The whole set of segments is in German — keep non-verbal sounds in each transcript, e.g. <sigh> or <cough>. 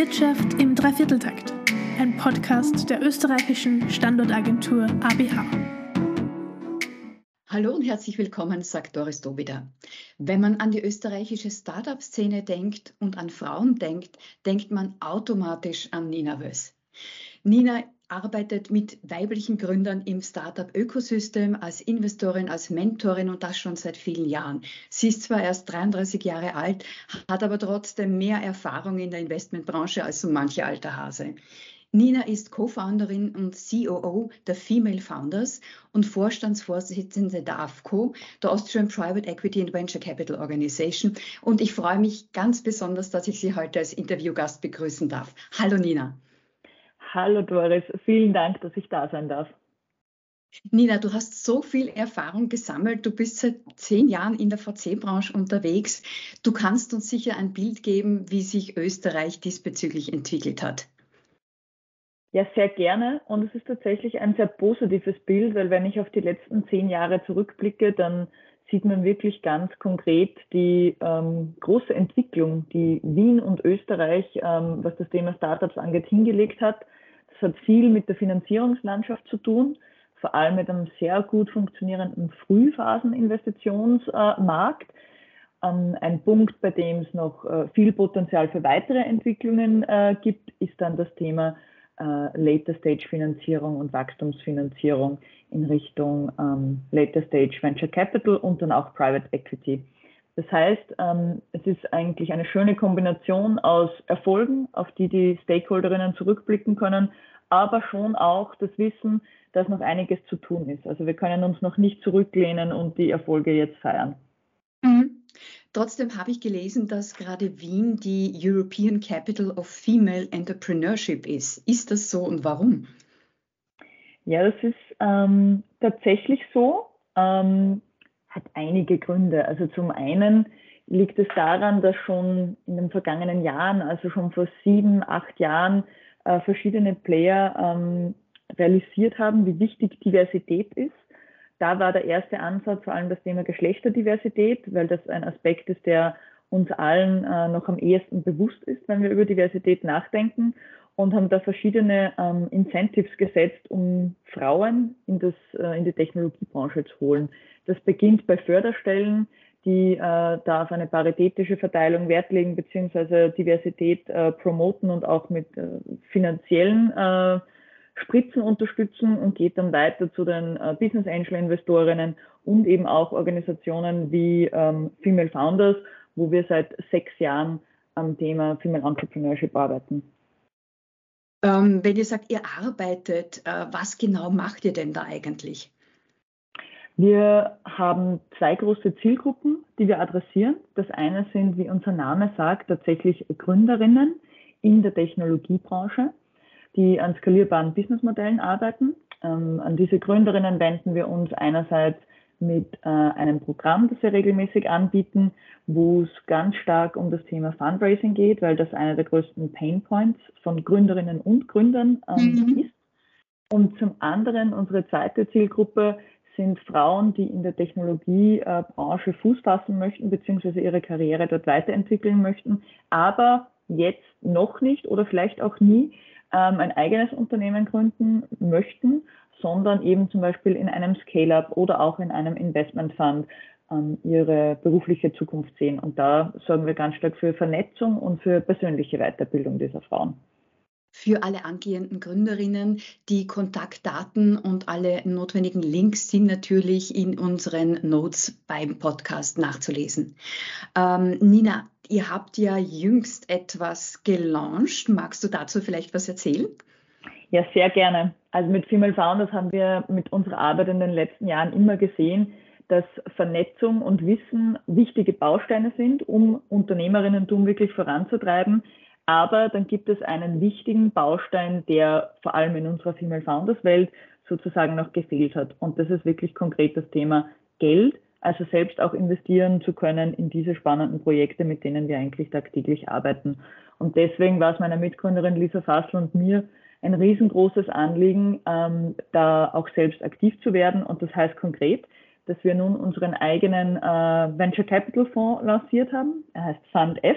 Wirtschaft im Dreivierteltakt, ein Podcast der österreichischen Standortagentur ABH. Hallo und herzlich willkommen, sagt Doris Dobida. Wenn man an die österreichische Startup-Szene denkt und an Frauen denkt, denkt man automatisch an Nina Wöss. Nina arbeitet mit weiblichen Gründern im Startup-Ökosystem als Investorin, als Mentorin und das schon seit vielen Jahren. Sie ist zwar erst 33 Jahre alt, hat aber trotzdem mehr Erfahrung in der Investmentbranche als so manche alter Hase. Nina ist Co-Founderin und COO der Female Founders und Vorstandsvorsitzende der AFCO, der Austrian Private Equity and Venture Capital Organization. Und ich freue mich ganz besonders, dass ich Sie heute als Interviewgast begrüßen darf. Hallo Nina. Hallo Doris, vielen Dank, dass ich da sein darf. Nina, du hast so viel Erfahrung gesammelt. Du bist seit zehn Jahren in der VC-Branche unterwegs. Du kannst uns sicher ein Bild geben, wie sich Österreich diesbezüglich entwickelt hat. Ja, sehr gerne. Und es ist tatsächlich ein sehr positives Bild, weil wenn ich auf die letzten zehn Jahre zurückblicke, dann sieht man wirklich ganz konkret die ähm, große Entwicklung, die Wien und Österreich, ähm, was das Thema Startups angeht, hingelegt hat. Das hat viel mit der Finanzierungslandschaft zu tun, vor allem mit einem sehr gut funktionierenden Frühphaseninvestitionsmarkt. Ähm, ein Punkt, bei dem es noch äh, viel Potenzial für weitere Entwicklungen äh, gibt, ist dann das Thema äh, Later Stage Finanzierung und Wachstumsfinanzierung in Richtung ähm, Later Stage Venture Capital und dann auch Private Equity. Das heißt, ähm, es ist eigentlich eine schöne Kombination aus Erfolgen, auf die die Stakeholderinnen zurückblicken können, aber schon auch das Wissen, dass noch einiges zu tun ist. Also wir können uns noch nicht zurücklehnen und die Erfolge jetzt feiern. Mhm. Trotzdem habe ich gelesen, dass gerade Wien die European Capital of Female Entrepreneurship ist. Ist das so und warum? Ja, das ist ähm, tatsächlich so. Ähm, hat einige Gründe. Also zum einen liegt es daran, dass schon in den vergangenen Jahren, also schon vor sieben, acht Jahren, äh, verschiedene Player ähm, realisiert haben, wie wichtig Diversität ist da war der erste Ansatz vor allem das Thema Geschlechterdiversität, weil das ein Aspekt ist, der uns allen äh, noch am ehesten bewusst ist, wenn wir über Diversität nachdenken und haben da verschiedene ähm, Incentives gesetzt, um Frauen in, das, äh, in die Technologiebranche zu holen. Das beginnt bei Förderstellen, die äh, da auf eine paritätische Verteilung Wert legen, beziehungsweise Diversität äh, promoten und auch mit äh, finanziellen äh, Spritzen unterstützen und geht dann weiter zu den äh, Business Angel Investorinnen und eben auch Organisationen wie ähm, Female Founders, wo wir seit sechs Jahren am Thema Female Entrepreneurship arbeiten. Ähm, wenn ihr sagt, ihr arbeitet, äh, was genau macht ihr denn da eigentlich? Wir haben zwei große Zielgruppen, die wir adressieren. Das eine sind, wie unser Name sagt, tatsächlich Gründerinnen in der Technologiebranche die an skalierbaren Businessmodellen arbeiten. Ähm, an diese Gründerinnen wenden wir uns einerseits mit äh, einem Programm, das wir regelmäßig anbieten, wo es ganz stark um das Thema Fundraising geht, weil das einer der größten Pain Points von Gründerinnen und Gründern ähm, mhm. ist. Und zum anderen unsere zweite Zielgruppe sind Frauen, die in der Technologiebranche Fuß fassen möchten, beziehungsweise ihre Karriere dort weiterentwickeln möchten, aber jetzt noch nicht oder vielleicht auch nie ähm, ein eigenes Unternehmen gründen möchten, sondern eben zum Beispiel in einem Scale-up oder auch in einem Investment Fund ähm, ihre berufliche Zukunft sehen. Und da sorgen wir ganz stark für Vernetzung und für persönliche Weiterbildung dieser Frauen für alle angehenden Gründerinnen. Die Kontaktdaten und alle notwendigen Links sind natürlich in unseren Notes beim Podcast nachzulesen. Ähm, Nina, ihr habt ja jüngst etwas gelauncht. Magst du dazu vielleicht was erzählen? Ja, sehr gerne. Also mit Female Founders haben wir mit unserer Arbeit in den letzten Jahren immer gesehen, dass Vernetzung und Wissen wichtige Bausteine sind, um Unternehmerinnentum wirklich voranzutreiben. Aber dann gibt es einen wichtigen Baustein, der vor allem in unserer Female Founders Welt sozusagen noch gefehlt hat. Und das ist wirklich konkret das Thema Geld, also selbst auch investieren zu können in diese spannenden Projekte, mit denen wir eigentlich tagtäglich arbeiten. Und deswegen war es meiner Mitgründerin Lisa Fassel und mir ein riesengroßes Anliegen, ähm, da auch selbst aktiv zu werden. Und das heißt konkret, dass wir nun unseren eigenen äh, Venture Capital Fonds lanciert haben. Er heißt Fund F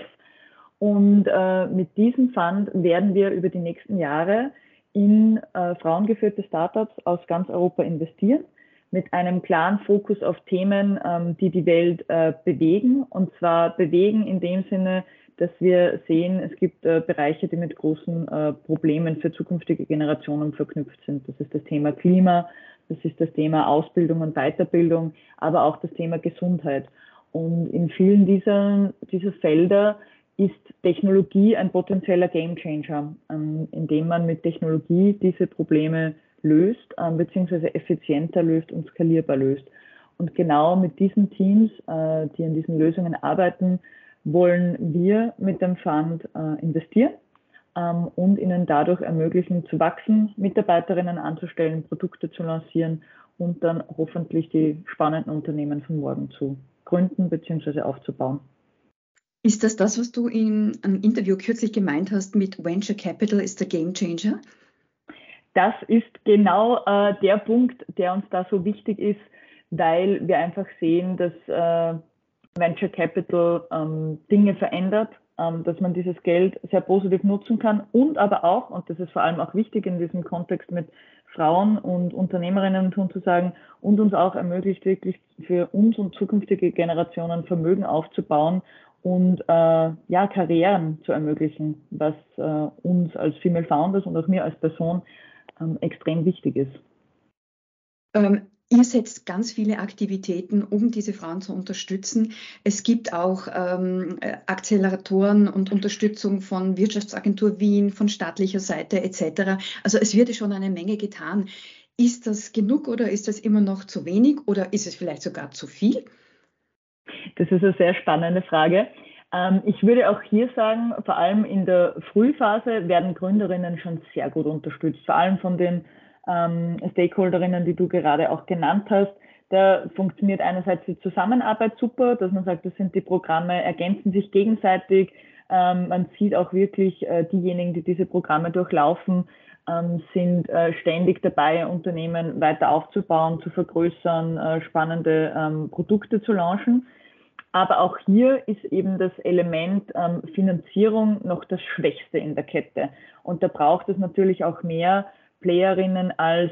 Und äh, mit diesem Fund werden wir über die nächsten Jahre in äh, frauengeführte Startups aus ganz Europa investieren, mit einem klaren Fokus auf Themen, ähm, die die Welt äh, bewegen. Und zwar bewegen in dem Sinne, dass wir sehen, es gibt äh, Bereiche, die mit großen äh, Problemen für zukünftige Generationen verknüpft sind. Das ist das Thema Klima, das ist das Thema Ausbildung und Weiterbildung, aber auch das Thema Gesundheit. Und in vielen dieser, dieser Felder ist Technologie ein potenzieller Gamechanger, ähm, indem man mit Technologie diese Probleme löst, ähm, beziehungsweise effizienter löst und skalierbar löst. Und genau mit diesen Teams, äh, die an diesen Lösungen arbeiten, wollen wir mit dem Fund äh, investieren ähm, und ihnen dadurch ermöglichen zu wachsen, Mitarbeiterinnen anzustellen, Produkte zu lancieren und dann hoffentlich die spannenden Unternehmen von morgen zu gründen bzw. aufzubauen. Ist das das, was du in einem Interview kürzlich gemeint hast mit Venture Capital ist der Game Changer? Das ist genau äh, der Punkt, der uns da so wichtig ist, weil wir einfach sehen, dass äh, Venture Capital ähm, Dinge verändert, ähm, dass man dieses Geld sehr positiv nutzen kann und aber auch, und das ist vor allem auch wichtig in diesem Kontext mit Frauen und Unternehmerinnen tun zu sagen, und uns auch ermöglicht, wirklich für uns und zukünftige Generationen Vermögen aufzubauen und äh, ja, Karrieren zu ermöglichen, was äh, uns als Female Founders und auch mir als Person ähm, extrem wichtig ist. Ähm, Ihr setzt ganz viele Aktivitäten, um diese Frauen zu unterstützen. Es gibt auch ähm, Acceleratoren und Unterstützung von Wirtschaftsagentur Wien, von staatlicher Seite etc. Also es wird schon eine Menge getan. Ist das genug oder ist das immer noch zu wenig oder ist es vielleicht sogar zu viel? Das ist eine sehr spannende Frage. Ähm, ich würde auch hier sagen, vor allem in der Frühphase werden Gründerinnen schon sehr gut unterstützt, vor allem von den ähm, Stakeholderinnen, die du gerade auch genannt hast. Da funktioniert einerseits die Zusammenarbeit super, dass man sagt, das sind die Programme, ergänzen sich gegenseitig. Ähm, man sieht auch wirklich äh, diejenigen, die diese Programme durchlaufen, sind äh, ständig dabei, Unternehmen weiter aufzubauen, zu vergrößern, äh, spannende Produkte zu launchen. Aber auch hier ist eben das Element ähm, Finanzierung noch das Schwächste in der Kette. Und da braucht es natürlich auch mehr Playerinnen als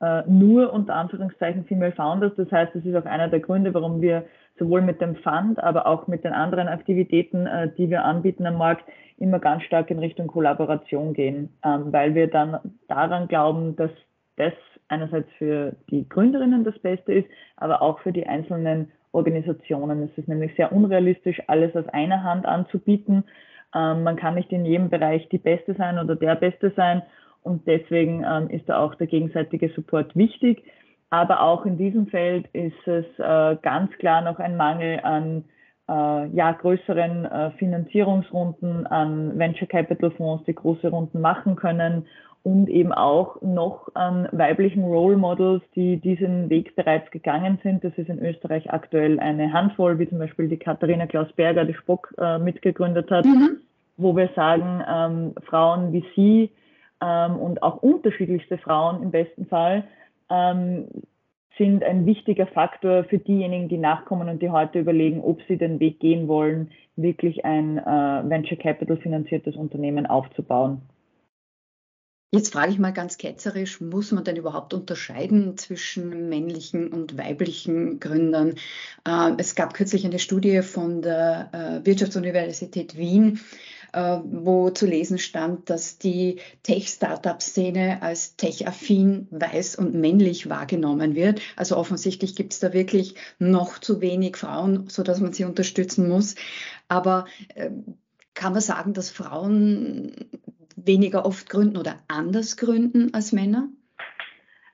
äh, nur unter Anführungszeichen Female Founders. Das heißt, das ist auch einer der Gründe, warum wir sowohl mit dem Fund, aber auch mit den anderen Aktivitäten, äh, die wir anbieten am Markt, immer ganz stark in Richtung Kollaboration gehen, ähm, weil wir dann daran glauben, dass das einerseits für die Gründerinnen das Beste ist, aber auch für die einzelnen Organisationen. Es ist nämlich sehr unrealistisch, alles aus einer Hand anzubieten. Ähm, man kann nicht in jedem Bereich die Beste sein oder der Beste sein und deswegen ähm, ist da auch der gegenseitige Support wichtig. Aber auch in diesem Feld ist es äh, ganz klar noch ein Mangel an äh, ja, größeren äh, Finanzierungsrunden, an Venture Capital Fonds, die große Runden machen können und eben auch noch an weiblichen Role Models, die diesen Weg bereits gegangen sind. Das ist in Österreich aktuell eine Handvoll, wie zum Beispiel die Katharina Klaus-Berger, die Spock äh, mitgegründet hat, mhm. wo wir sagen, ähm, Frauen wie sie ähm, und auch unterschiedlichste Frauen im besten Fall ähm, sind ein wichtiger Faktor für diejenigen, die nachkommen und die heute überlegen, ob sie den Weg gehen wollen, wirklich ein äh, Venture Capital finanziertes Unternehmen aufzubauen. Jetzt frage ich mal ganz ketzerisch, muss man denn überhaupt unterscheiden zwischen männlichen und weiblichen Gründern? Äh, es gab kürzlich eine Studie von der äh, Wirtschaftsuniversität Wien, äh, wo zu lesen stand, dass die Tech-Startup-Szene als tech-affin, weiß und männlich wahrgenommen wird. Also offensichtlich gibt es da wirklich noch zu wenig Frauen, sodass man sie unterstützen muss. Aber äh, kann man sagen, dass Frauen weniger oft gründen oder anders gründen als Männer?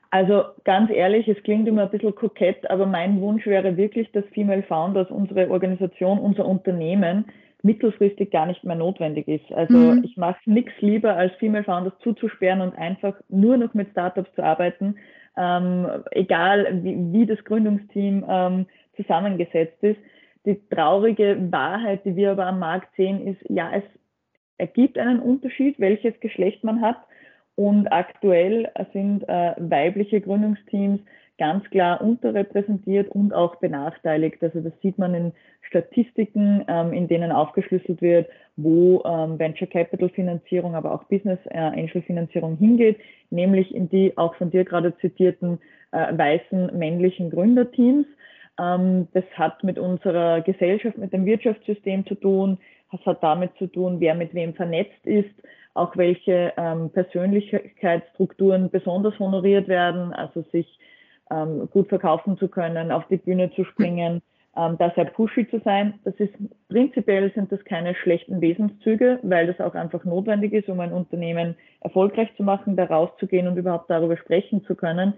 Also ganz ehrlich, es klingt immer ein bisschen kokett, aber mein Wunsch wäre wirklich, dass Female Founders, unsere Organisation, unser Unternehmen mittelfristig gar nicht mehr notwendig ist. Also mhm. ich mache nichts lieber, als Female Founders zuzusperren und einfach nur noch mit Startups zu arbeiten, ähm, egal wie, wie, das Gründungsteam ähm, zusammengesetzt ist. Die traurige Wahrheit, die wir aber am Markt sehen, ist, ja, es ergibt einen Unterschied, welches Geschlecht man hat. Und aktuell sind äh, weibliche Gründungsteams ganz klar unterrepräsentiert und auch benachteiligt. Also das sieht man in Statistiken, ähm, in denen aufgeschlüsselt wird, wo ähm, Venture Capital Finanzierung, aber auch Business äh, Angel Finanzierung hingeht, nämlich in die auch von dir gerade zitierten äh, weißen männlichen Gründerteams. Ähm, das hat mit unserer Gesellschaft, mit dem Wirtschaftssystem zu tun. Das hat damit zu tun, wer mit wem vernetzt ist, auch welche ähm, Persönlichkeitsstrukturen besonders honoriert werden, also sich ähm, gut verkaufen zu können, auf die Bühne zu springen, ähm, da sehr pushy zu sein. Das ist prinzipiell sind das keine schlechten Wesenszüge, weil das auch einfach notwendig ist, um ein Unternehmen erfolgreich zu machen, da rauszugehen und überhaupt darüber sprechen zu können.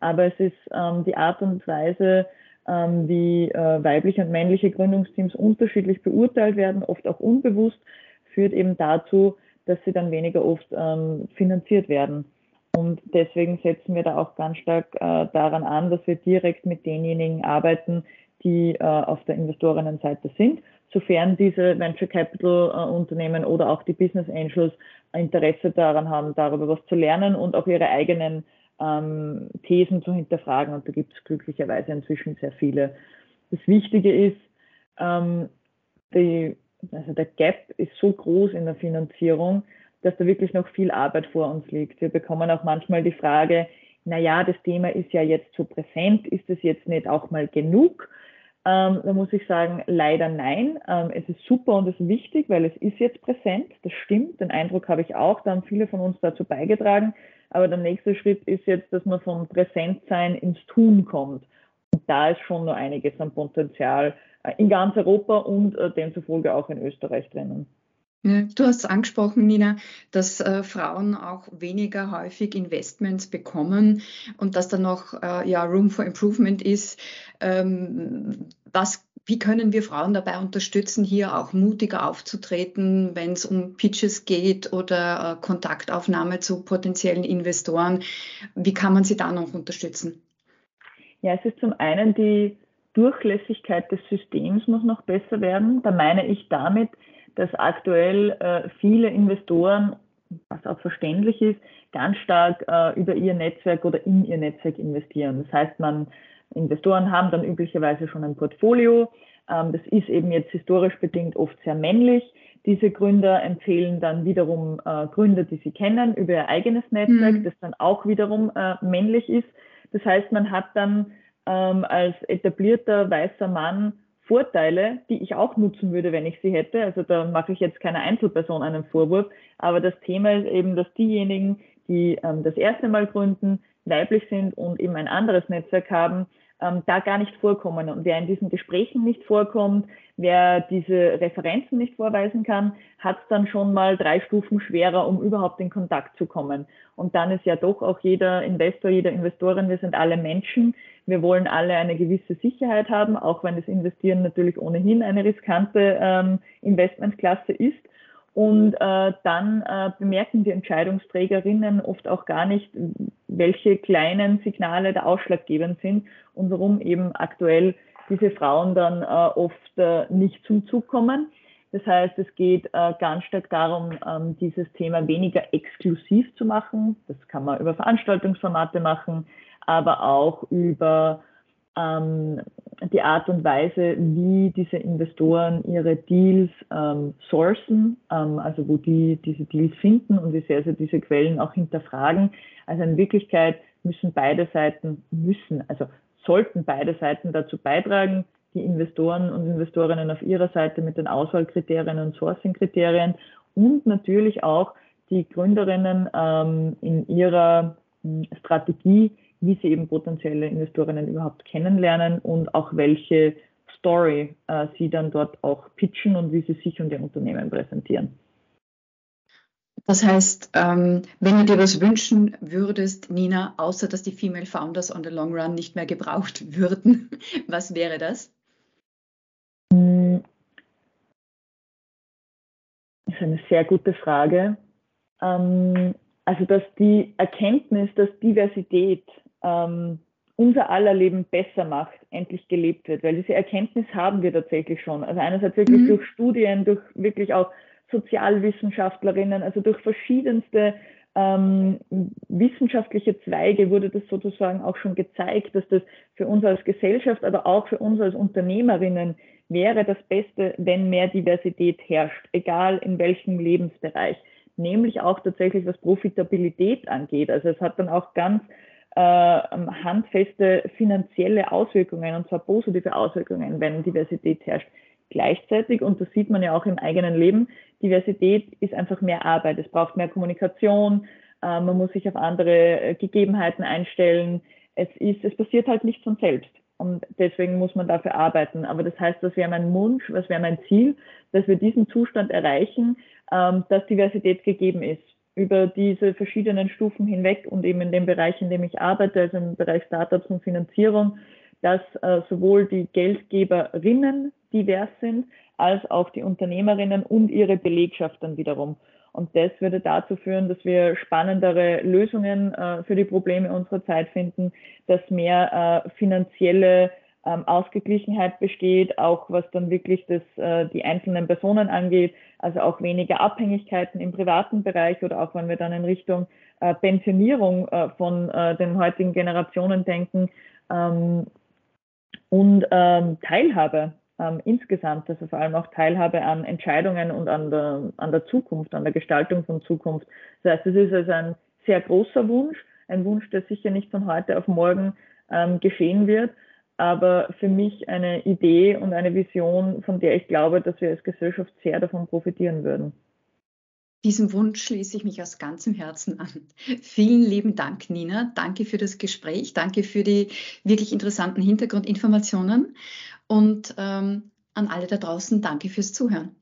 Aber es ist ähm, die Art und Weise, ähm, wie äh, weibliche und männliche Gründungsteams unterschiedlich beurteilt werden, oft auch unbewusst, führt eben dazu, dass sie dann weniger oft ähm, finanziert werden. Und deswegen setzen wir da auch ganz stark äh, daran an, dass wir direkt mit denjenigen arbeiten, die äh, auf der Investorinnenseite sind, sofern diese Venture Capital äh, Unternehmen oder auch die Business Angels Interesse daran haben, darüber was zu lernen und auch ihre eigenen ähm, Thesen zu hinterfragen. Und da gibt es glücklicherweise inzwischen sehr viele. Das Wichtige ist, ähm, die, also der Gap ist so groß in der Finanzierung, dass da wirklich noch viel Arbeit vor uns liegt. Wir bekommen auch manchmal die Frage, na ja, das Thema ist ja jetzt so präsent, ist es jetzt nicht auch mal genug? Ähm, da muss ich sagen, leider nein. Ähm, es ist super und es ist wichtig, weil es ist jetzt präsent. Das stimmt. Den Eindruck habe ich auch. Da haben viele von uns dazu beigetragen. Aber der nächste Schritt ist jetzt, dass man vom Präsentsein ins Tun kommt. Und da ist schon noch einiges an Potenzial äh, in ganz Europa und äh, demzufolge auch in Österreich drinnen. Du hast angesprochen, Nina, dass äh, Frauen auch weniger häufig Investments bekommen und dass da noch äh, ja, Room for Improvement ist. Ähm, was, wie können wir Frauen dabei unterstützen, hier auch mutiger aufzutreten, wenn es um Pitches geht oder äh, Kontaktaufnahme zu potenziellen Investoren? Wie kann man sie da noch unterstützen? Ja, es ist zum einen die Durchlässigkeit des Systems muss noch besser werden. Da meine ich damit, dass aktuell äh, viele Investoren, was auch verständlich ist, ganz stark äh, über ihr Netzwerk oder in ihr Netzwerk investieren. Das heißt, man Investoren haben dann üblicherweise schon ein Portfolio. Ähm, das ist eben jetzt historisch bedingt oft sehr männlich. Diese Gründer empfehlen dann wiederum äh, Gründer, die sie kennen, über ihr eigenes Netzwerk, mhm. das dann auch wiederum äh, männlich ist. Das heißt, man hat dann ähm, als etablierter weißer Mann Vorteile, die ich auch nutzen würde, wenn ich sie hätte. Also da mache ich jetzt keiner Einzelperson einen Vorwurf, aber das Thema ist eben, dass diejenigen, die ähm, das erste Mal gründen, weiblich sind und eben ein anderes Netzwerk haben, ähm, da gar nicht vorkommen. Und wer in diesen Gesprächen nicht vorkommt, wer diese Referenzen nicht vorweisen kann, hat es dann schon mal drei Stufen schwerer, um überhaupt in Kontakt zu kommen. Und dann ist ja doch auch jeder Investor, jeder Investorin, wir sind alle Menschen. Wir wollen alle eine gewisse Sicherheit haben, auch wenn das Investieren natürlich ohnehin eine riskante ähm, Investmentklasse ist. Und äh, dann äh, bemerken die Entscheidungsträgerinnen oft auch gar nicht, welche kleinen Signale da ausschlaggebend sind und warum eben aktuell diese Frauen dann äh, oft äh, nicht zum Zug kommen. Das heißt, es geht äh, ganz stark darum, ähm, dieses Thema weniger exklusiv zu machen. Das kann man über Veranstaltungsformate machen, aber auch über ähm, die Art und Weise, wie diese Investoren ihre Deals ähm, sourcen, ähm, also wo die diese Deals finden und wie sehr sie diese Quellen auch hinterfragen. Also in Wirklichkeit müssen beide Seiten müssen, also sollten beide Seiten dazu beitragen, die Investoren und Investorinnen auf ihrer Seite mit den Auswahlkriterien und Sourcing-Kriterien und natürlich auch die Gründerinnen ähm, in ihrer hm, Strategie wie sie eben potenzielle Investorinnen überhaupt kennenlernen und auch welche Story äh, sie dann dort auch pitchen und wie sie sich und ihr Unternehmen präsentieren. Das heißt, ähm, wenn du dir was wünschen würdest, Nina, außer dass die Female Founders on the Long Run nicht mehr gebraucht <laughs> würden, was wäre das? Das ist eine sehr gute Frage. Ähm, also, dass die Erkenntnis, dass Diversität ähm, unser aller Leben besser macht, endlich gelebt wird. Weil diese Erkenntnis haben wir tatsächlich schon. Also einerseits wirklich mhm. durch Studien, durch wirklich auch Sozialwissenschaftlerinnen, also durch verschiedenste ähm, wissenschaftliche Zweige wurde das sozusagen auch schon gezeigt, dass das für uns als Gesellschaft, aber auch für uns als Unternehmerinnen wäre das Beste, wenn mehr Diversität herrscht, egal in welchem Lebensbereich, nämlich auch tatsächlich was Profitabilität angeht. Also es hat dann auch ganz handfeste finanzielle Auswirkungen und zwar positive Auswirkungen, wenn Diversität herrscht. Gleichzeitig, und das sieht man ja auch im eigenen Leben, Diversität ist einfach mehr Arbeit. Es braucht mehr Kommunikation, äh, man muss sich auf andere äh, Gegebenheiten einstellen. Es, ist, es passiert halt nicht von selbst. Und deswegen muss man dafür arbeiten. Aber das heißt, das wäre mein Wunsch, was wäre mein Ziel, dass wir diesen Zustand erreichen, ähm, dass Diversität gegeben ist über diese verschiedenen Stufen hinweg und eben in dem Bereich, in dem ich arbeite, also im Bereich Startups und Finanzierung, dass äh, sowohl die Geldgeberinnen divers sind, als auch die Unternehmerinnen und ihre Belegschaft dann wiederum. Und das würde dazu führen, dass wir spannendere Lösungen äh, für die Probleme unserer Zeit finden, dass mehr äh, finanzielle ähm, Ausgeglichenheit besteht, auch was dann wirklich das, äh, die einzelnen Personen angeht, also auch weniger Abhängigkeiten im privaten Bereich oder auch wenn wir dann in Richtung äh, Pensionierung äh, von äh, den heutigen Generationen denken ähm, und ähm, Teilhabe ähm, insgesamt, also vor allem auch Teilhabe an Entscheidungen und an der, an der Zukunft, an der Gestaltung von Zukunft. Das heißt, es ist also ein sehr großer Wunsch, ein Wunsch, der sicher nicht von heute auf morgen ähm, geschehen wird, aber für mich eine Idee und eine Vision, von der ich glaube, dass wir als Gesellschaft sehr davon profitieren würden. Diesem Wunsch schließe ich mich aus ganzem Herzen an. Vielen lieben Dank, Nina. Danke für das Gespräch. Danke für die wirklich interessanten Hintergrundinformationen. Und ähm, an alle da draußen, danke fürs Zuhören.